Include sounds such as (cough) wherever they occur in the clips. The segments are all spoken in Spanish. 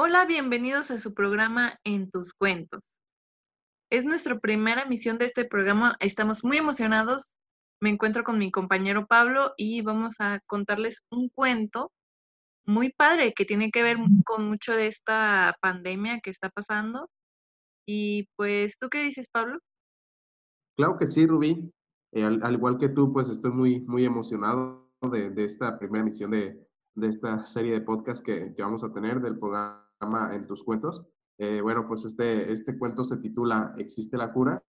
Hola, bienvenidos a su programa En tus cuentos. Es nuestra primera emisión de este programa. Estamos muy emocionados. Me encuentro con mi compañero Pablo y vamos a contarles un cuento muy padre que tiene que ver con mucho de esta pandemia que está pasando. Y pues, ¿tú qué dices, Pablo? Claro que sí, Rubí. Eh, al, igual que tú, pues estoy muy, muy emocionado de, esta primera emisión de, esta serie de podcast que, que, vamos a tener del programa En tus cuentos. Eh, bueno, pues este, este cuento se titula ¿Existe la cura?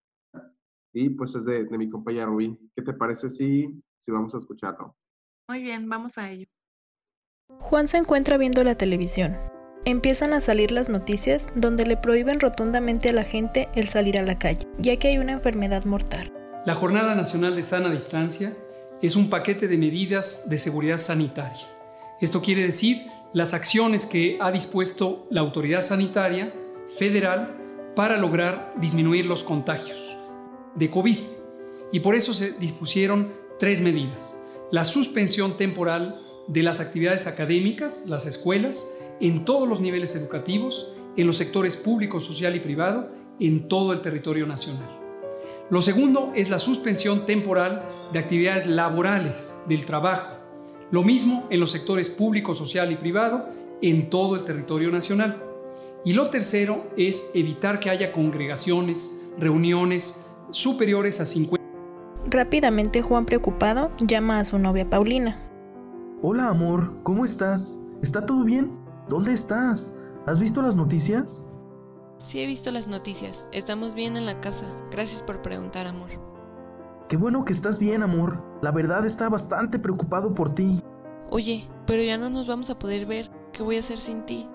Y pues es de, de mi compañera Rubí. ¿Qué te parece si, si vamos a escucharlo? Muy bien, vamos a ello. Juan se encuentra viendo la televisión. Empiezan a salir las noticias donde le prohíben rotundamente a la gente el salir a la calle, ya que hay una enfermedad mortal. La Jornada Nacional de Sana Distancia es un paquete de medidas de seguridad sanitaria. Esto quiere decir las acciones que ha dispuesto la autoridad sanitaria federal para lograr disminuir los contagios de COVID. Y por eso se dispusieron tres medidas. La suspensión temporal de las actividades académicas, las escuelas, en todos los niveles educativos, en los sectores público, social y privado, en todo el territorio nacional. Lo segundo es la suspensión temporal de actividades laborales del trabajo. Lo mismo en los sectores público, social y privado, en todo el territorio nacional. Y lo tercero es evitar que haya congregaciones, reuniones superiores a 50. Rápidamente Juan preocupado llama a su novia Paulina. Hola amor, ¿cómo estás? ¿Está todo bien? ¿Dónde estás? ¿Has visto las noticias? Sí he visto las noticias. Estamos bien en la casa. Gracias por preguntar, amor. Qué bueno que estás bien, amor. La verdad está bastante preocupado por ti. Oye, pero ya no nos vamos a poder ver. ¿Qué voy a hacer sin ti?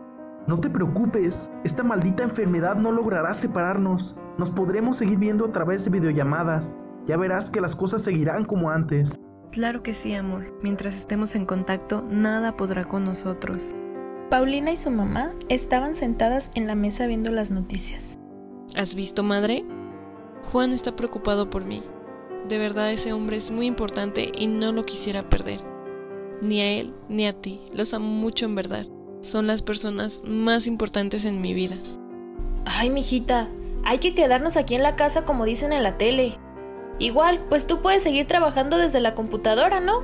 No te preocupes, esta maldita enfermedad no logrará separarnos. Nos podremos seguir viendo a través de videollamadas. Ya verás que las cosas seguirán como antes. Claro que sí, amor. Mientras estemos en contacto, nada podrá con nosotros. Paulina y su mamá estaban sentadas en la mesa viendo las noticias. ¿Has visto, madre? Juan está preocupado por mí. De verdad ese hombre es muy importante y no lo quisiera perder. Ni a él ni a ti. Los amo mucho en verdad son las personas más importantes en mi vida. Ay, mijita, hay que quedarnos aquí en la casa como dicen en la tele. Igual, pues tú puedes seguir trabajando desde la computadora, ¿no?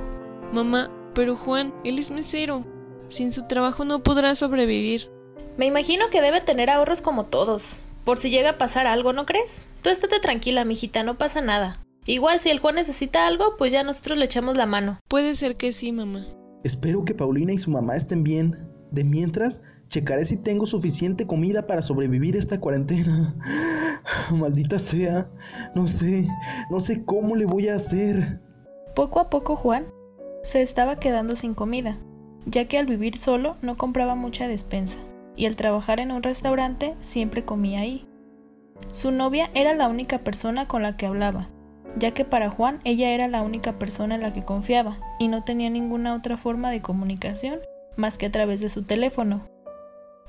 Mamá, pero Juan, él es mesero. Sin su trabajo no podrá sobrevivir. Me imagino que debe tener ahorros como todos. Por si llega a pasar algo, ¿no crees? Tú estate tranquila, mijita, no pasa nada. Igual si el Juan necesita algo, pues ya nosotros le echamos la mano. Puede ser que sí, mamá. Espero que Paulina y su mamá estén bien. De mientras, checaré si tengo suficiente comida para sobrevivir esta cuarentena. (sighs) Maldita sea. No sé, no sé cómo le voy a hacer. Poco a poco Juan se estaba quedando sin comida, ya que al vivir solo no compraba mucha despensa, y al trabajar en un restaurante siempre comía ahí. Su novia era la única persona con la que hablaba, ya que para Juan ella era la única persona en la que confiaba, y no tenía ninguna otra forma de comunicación más que a través de su teléfono.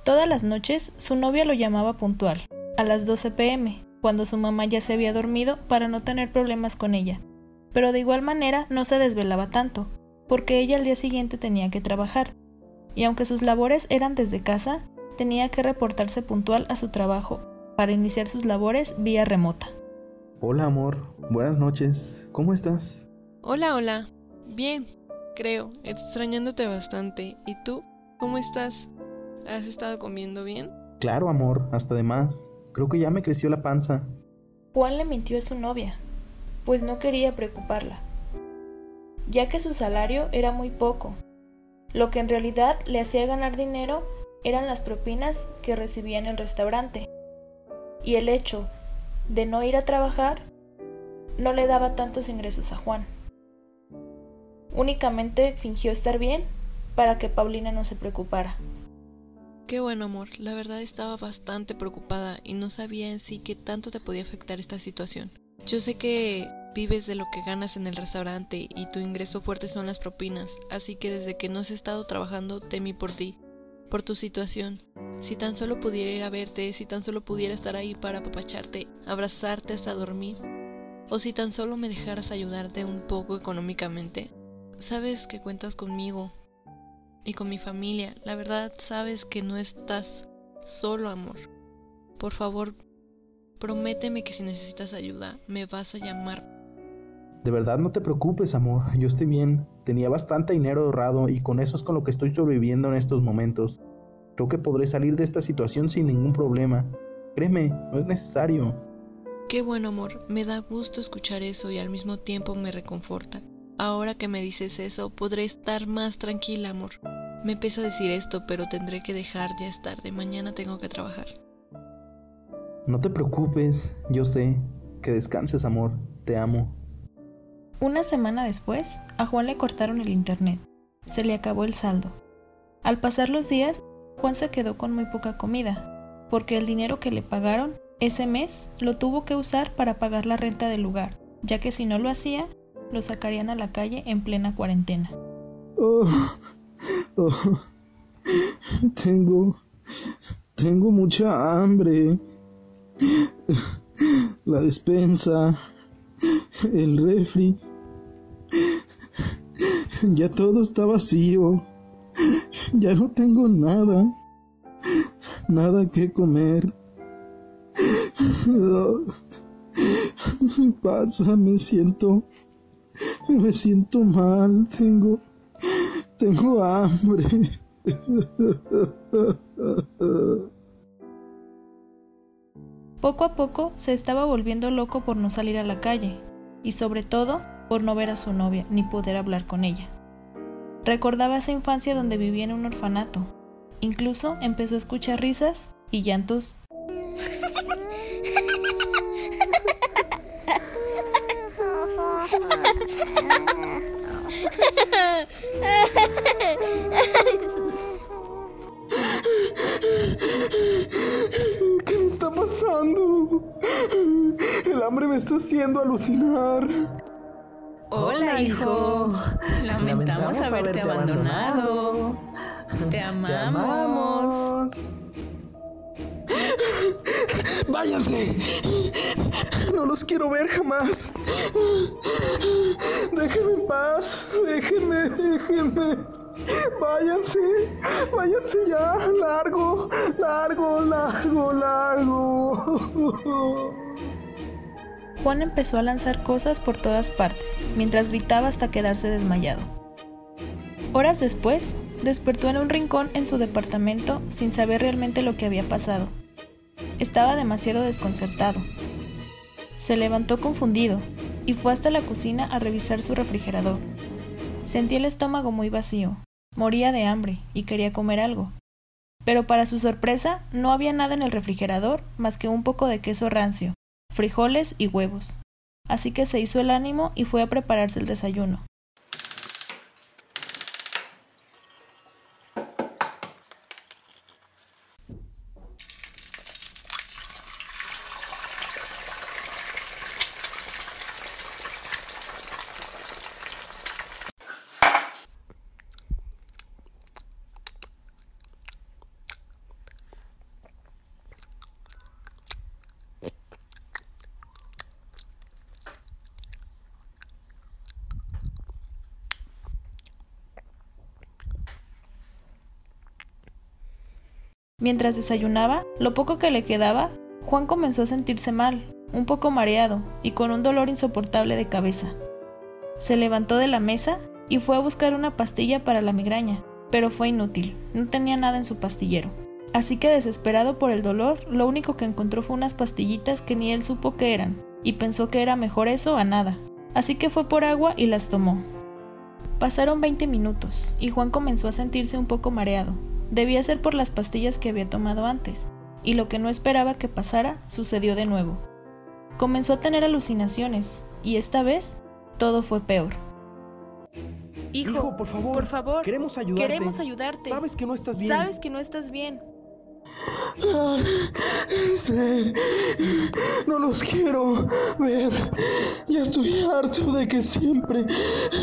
Todas las noches su novia lo llamaba puntual, a las 12 pm, cuando su mamá ya se había dormido para no tener problemas con ella. Pero de igual manera no se desvelaba tanto, porque ella al día siguiente tenía que trabajar, y aunque sus labores eran desde casa, tenía que reportarse puntual a su trabajo, para iniciar sus labores vía remota. Hola amor, buenas noches, ¿cómo estás? Hola, hola, bien, creo, extrañándote bastante. ¿Y tú? ¿Cómo estás? ¿Has estado comiendo bien? Claro, amor, hasta de más. Creo que ya me creció la panza. Juan le mintió a su novia, pues no quería preocuparla, ya que su salario era muy poco. Lo que en realidad le hacía ganar dinero eran las propinas que recibía en el restaurante. Y el hecho de no ir a trabajar no le daba tantos ingresos a Juan. Únicamente fingió estar bien para que Paulina no se preocupara. Qué bueno, amor. La verdad estaba bastante preocupada y no sabía en sí qué tanto te podía afectar esta situación. Yo sé que vives de lo que ganas en el restaurante y tu ingreso fuerte son las propinas, así que desde que no has estado trabajando temí por ti, por tu situación. Si tan solo pudiera ir a verte, si tan solo pudiera estar ahí para apapacharte, abrazarte hasta dormir, o si tan solo me dejaras ayudarte un poco económicamente, Sabes que cuentas conmigo y con mi familia. La verdad, sabes que no estás solo amor. Por favor, prométeme que si necesitas ayuda, me vas a llamar. De verdad no te preocupes, amor, yo estoy bien. Tenía bastante dinero ahorrado y con eso es con lo que estoy sobreviviendo en estos momentos. Creo que podré salir de esta situación sin ningún problema. Créeme, no es necesario. Qué bueno, amor. Me da gusto escuchar eso y al mismo tiempo me reconforta. Ahora que me dices eso, podré estar más tranquila, amor. Me pesa decir esto, pero tendré que dejar, ya es tarde. Mañana tengo que trabajar. No te preocupes, yo sé. Que descanses, amor. Te amo. Una semana después, a Juan le cortaron el internet. Se le acabó el saldo. Al pasar los días, Juan se quedó con muy poca comida, porque el dinero que le pagaron ese mes lo tuvo que usar para pagar la renta del lugar, ya que si no lo hacía, lo sacarían a la calle en plena cuarentena. Oh, oh, tengo, tengo mucha hambre. La despensa, el refri, ya todo está vacío. (laughs) Ya no tengo nada. Nada que comer. Pasa, me siento. Me siento mal. Tengo. Tengo hambre. Poco a poco se estaba volviendo loco por no salir a la calle y sobre todo por no ver a su novia ni poder hablar con ella. Recordaba esa infancia donde vivía en un orfanato. Incluso empezó a escuchar risas y llantos. ¿Qué me está pasando? El hambre me está haciendo alucinar. Hola, hijo. Lamentamos, haberte, abandonado. Te amamos. Váyanse. No los quiero ver jamás. Déjenme en paz. Déjenme, déjenme. Váyanse. Váyanse ya. Largo, largo, largo, largo. Juan empezó a lanzar cosas por todas partes, mientras gritaba hasta quedarse desmayado. Horas después, despertó en un rincón en su departamento sin saber realmente lo que había pasado. Estaba demasiado desconcertado. Se levantó confundido y fue hasta la cocina a revisar su refrigerador. Sentía el estómago muy vacío, moría de hambre y quería comer algo. Pero para su sorpresa no había nada en el refrigerador más que un poco de queso rancio, frijoles y huevos. Así que se hizo el ánimo y fue a prepararse el desayuno. Mientras desayunaba, lo poco que le quedaba, Juan comenzó a sentirse mal, un poco mareado y con un dolor insoportable de cabeza. Se levantó de la mesa y fue a buscar una pastilla para la migraña, pero fue inútil, no tenía nada en su pastillero. Así que desesperado por el dolor, lo único que encontró fue unas pastillitas que ni él supo qué eran, y pensó que era mejor eso a nada. Así que fue por agua y las tomó. Pasaron 20 minutos, y Juan comenzó a sentirse un poco mareado, Debía ser por las pastillas que había tomado antes, y lo que no esperaba que pasara sucedió de nuevo. Comenzó a tener alucinaciones, y esta vez todo fue peor. Hijo, por favor, por favor, queremos ayudarte. Queremos ayudarte. Sabes que no estás bien. Sabes que no estás bien. No los quiero ver. Ya estoy harto de que siempre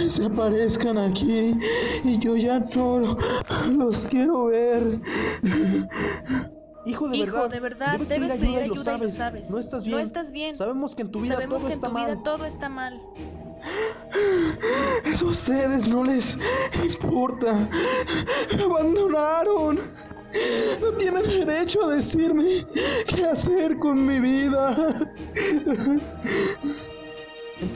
se aparezcan aquí y yo ya no los quiero ver. Hijo, de Hijo, verdad, de verdad, debes, debes pedir ayuda, y pedir lo ayuda y lo sabes. sabes. No estás bien. No estás bien. Sabemos que en tu vida Sabemos todo que en está tu vida mal. todo está mal. A ustedes no les importa. Me abandonaron. No tiene derecho a decirme qué hacer con mi vida.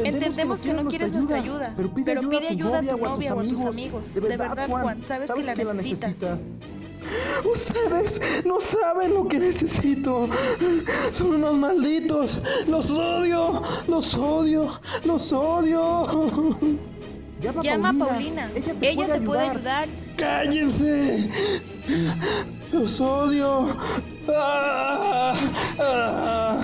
Entendemos, que, no, quieres nuestra ayuda, pero pide, ayuda, a tu novia, o a tus amigos. De verdad, Juan, sabes, que, la, necesitas. Ustedes no saben lo que necesito. Son unos malditos. Los odio, los odio, los odio. Llama, a Paulina. Ella te, puede, ayudar. ¡Cállense! Los odio. Ah, ah.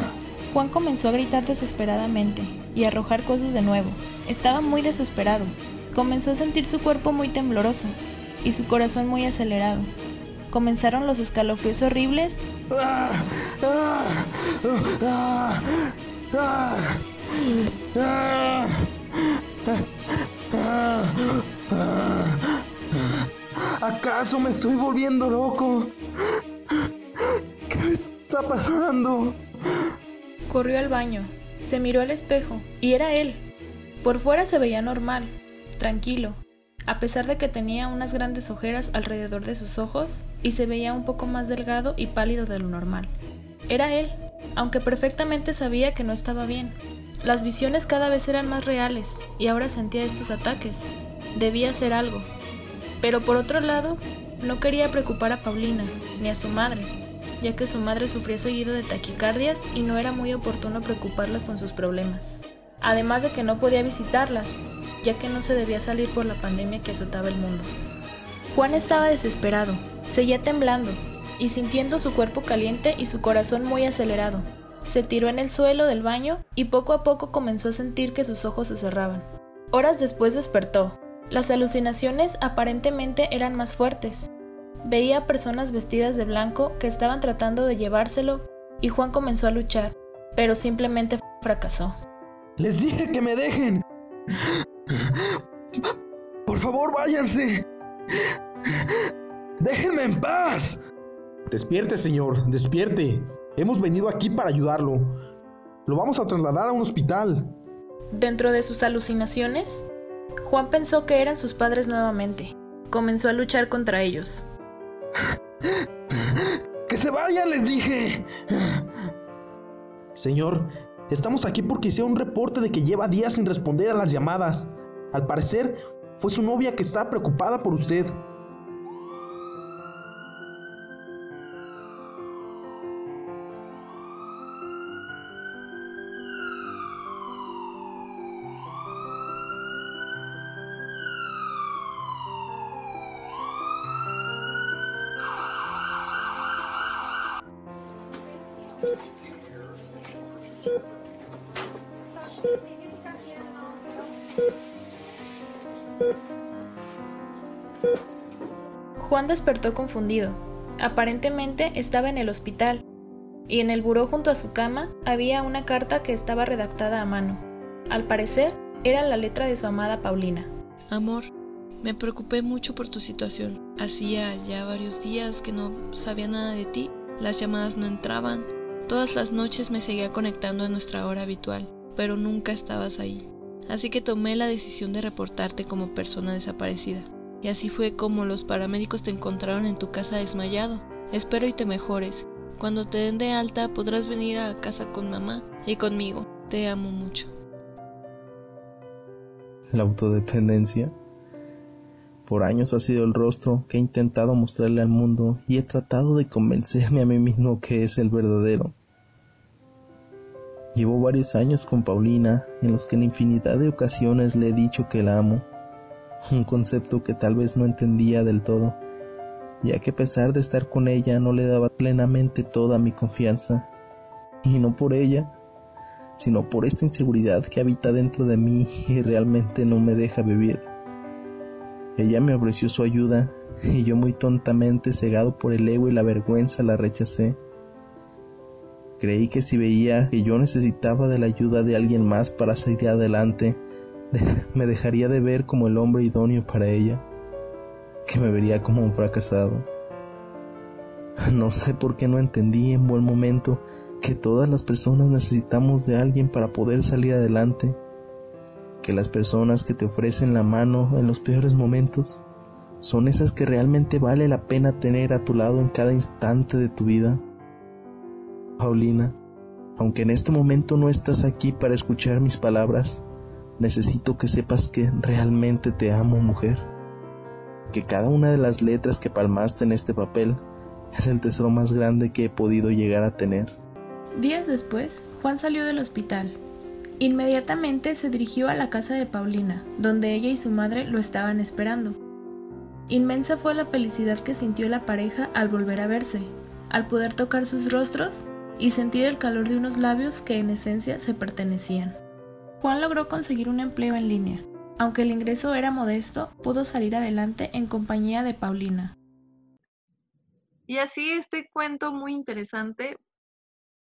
Juan comenzó a gritar desesperadamente y a arrojar cosas de nuevo. Estaba muy desesperado. Comenzó a sentir su cuerpo muy tembloroso y su corazón muy acelerado. Comenzaron los escalofríos horribles. ¿Acaso me estoy volviendo loco? ¿Qué está pasando? Corrió al baño, se miró al espejo y era él. Por fuera se veía normal, tranquilo, a pesar de que tenía unas grandes ojeras alrededor de sus ojos y se veía un poco más delgado y pálido de lo normal. Era él, aunque perfectamente sabía que no estaba bien. Las visiones cada vez eran más reales y ahora sentía estos ataques. Debía hacer algo. Pero por otro lado, no quería preocupar a Paulina ni a su madre, ya que su madre sufría seguido de taquicardias y no era muy oportuno preocuparlas con sus problemas. Además de que no podía visitarlas, ya que no se debía salir por la pandemia que azotaba el mundo. Juan estaba desesperado, seguía temblando y sintiendo su cuerpo caliente y su corazón muy acelerado. Se tiró en el suelo del baño y poco a poco comenzó a sentir que sus ojos se cerraban. Horas después despertó. Las alucinaciones aparentemente eran más fuertes. Veía personas vestidas de blanco que estaban tratando de llevárselo y Juan comenzó a luchar, pero simplemente fracasó. Les dije que me dejen. Por favor, váyanse. Déjenme en paz. Despierte, señor, despierte. Hemos venido aquí para ayudarlo. Lo vamos a trasladar a un hospital. Dentro de sus alucinaciones, Juan pensó que eran sus padres nuevamente. Comenzó a luchar contra ellos. (laughs) ¡Que se vayan, les dije! Señor, estamos aquí porque hice un reporte de que lleva días sin responder a las llamadas. Al parecer, fue su novia que está preocupada por usted. Juan despertó confundido. Aparentemente estaba en el hospital, y en el buró junto a su cama había una carta que estaba redactada a mano. Al parecer, era la letra de su amada Paulina. Amor, me preocupé mucho por tu situación. Hacía ya varios días que no sabía nada de ti, las llamadas no entraban, todas las noches me seguía conectando a nuestra hora habitual, pero nunca estabas ahí. Así que tomé la decisión de reportarte como persona desaparecida. Y así fue como los paramédicos te encontraron en tu casa desmayado. Espero y te mejores. Cuando te den de alta podrás venir a casa con mamá y conmigo. Te amo mucho. La autodependencia. Por años ha sido el rostro que he intentado mostrarle al mundo y he tratado de convencerme a mí mismo que es el verdadero. Llevo varios años con Paulina en los que en infinidad de ocasiones le he dicho que la amo un concepto que tal vez no entendía del todo, ya que a pesar de estar con ella no le daba plenamente toda mi confianza, y no por ella, sino por esta inseguridad que habita dentro de mí y realmente no me deja vivir. Ella me ofreció su ayuda y yo muy tontamente, cegado por el ego y la vergüenza, la rechacé. Creí que si veía que yo necesitaba de la ayuda de alguien más para seguir adelante, (laughs) me dejaría de ver como el hombre idóneo para ella, que me vería como un fracasado. No sé por qué no entendí en buen momento que todas las personas necesitamos de alguien para poder salir adelante, que las personas que te ofrecen la mano en los peores momentos son esas que realmente vale la pena tener a tu lado en cada instante de tu vida. Paulina, aunque en este momento no estás aquí para escuchar mis palabras, necesito que sepas que realmente te amo, mujer. Que cada una de las letras que palmaste en este papel es el tesoro más grande que he podido llegar a tener. Días después, Juan salió del hospital. Inmediatamente se dirigió a la casa de Paulina, donde ella y su madre lo estaban esperando. Inmensa fue la felicidad que sintió la pareja al volver a verse, al poder tocar sus rostros y sentir el calor de unos labios que en esencia se pertenecían. Juan logró conseguir un empleo en línea. Aunque el ingreso era modesto, pudo salir adelante en compañía de Paulina. Y así este cuento muy interesante,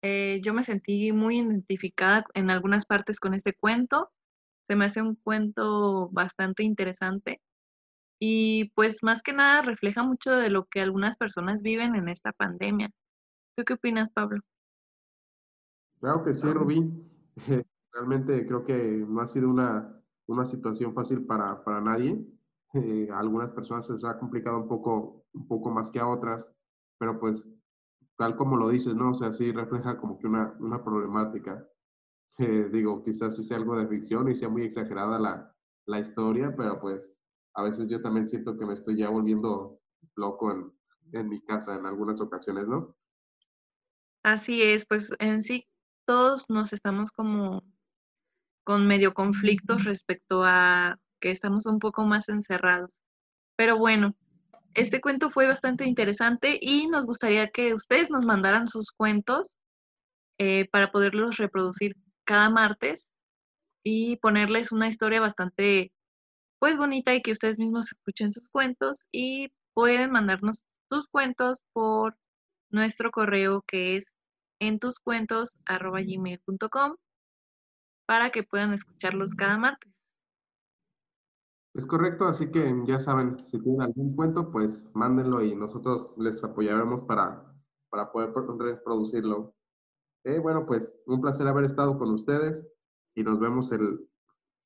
eh, yo me sentí muy identificada en algunas partes con este cuento. Se me hace un cuento bastante interesante y pues más que nada refleja mucho de lo que algunas personas viven en esta pandemia. ¿Tú qué opinas, Pablo? Claro que sí, Rubí. (laughs) Realmente creo que no ha sido una, una situación fácil para, para nadie. Eh, a algunas personas se les ha complicado un poco, un poco más que a otras, pero pues tal como lo dices, ¿no? O sea, sí refleja como que una, una problemática. (laughs) Eh, digo, quizás sí sea algo de ficción y sea muy exagerada la, la historia, pero pues a veces yo también siento que me estoy ya volviendo loco en, en mi casa en algunas ocasiones, ¿no? Así es, pues en sí todos nos estamos como con medio conflictos respecto a que estamos un poco más encerrados. Pero bueno, este cuento fue bastante interesante y nos gustaría que ustedes nos mandaran sus cuentos eh, para poderlos reproducir cada martes y ponerles una historia bastante pues bonita y que ustedes mismos escuchen sus cuentos y pueden mandarnos sus cuentos por nuestro correo que es en tus cuentos para que puedan escucharlos cada martes. Es correcto, así que ya saben, si tienen algún cuento, pues mándenlo y nosotros les apoyaremos para, para poder reproducirlo. Eh, bueno, pues un placer haber estado con ustedes y nos vemos el,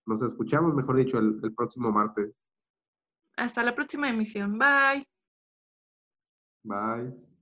nos escuchamos, mejor dicho, el, el próximo martes. Hasta la próxima emisión. Bye. Bye.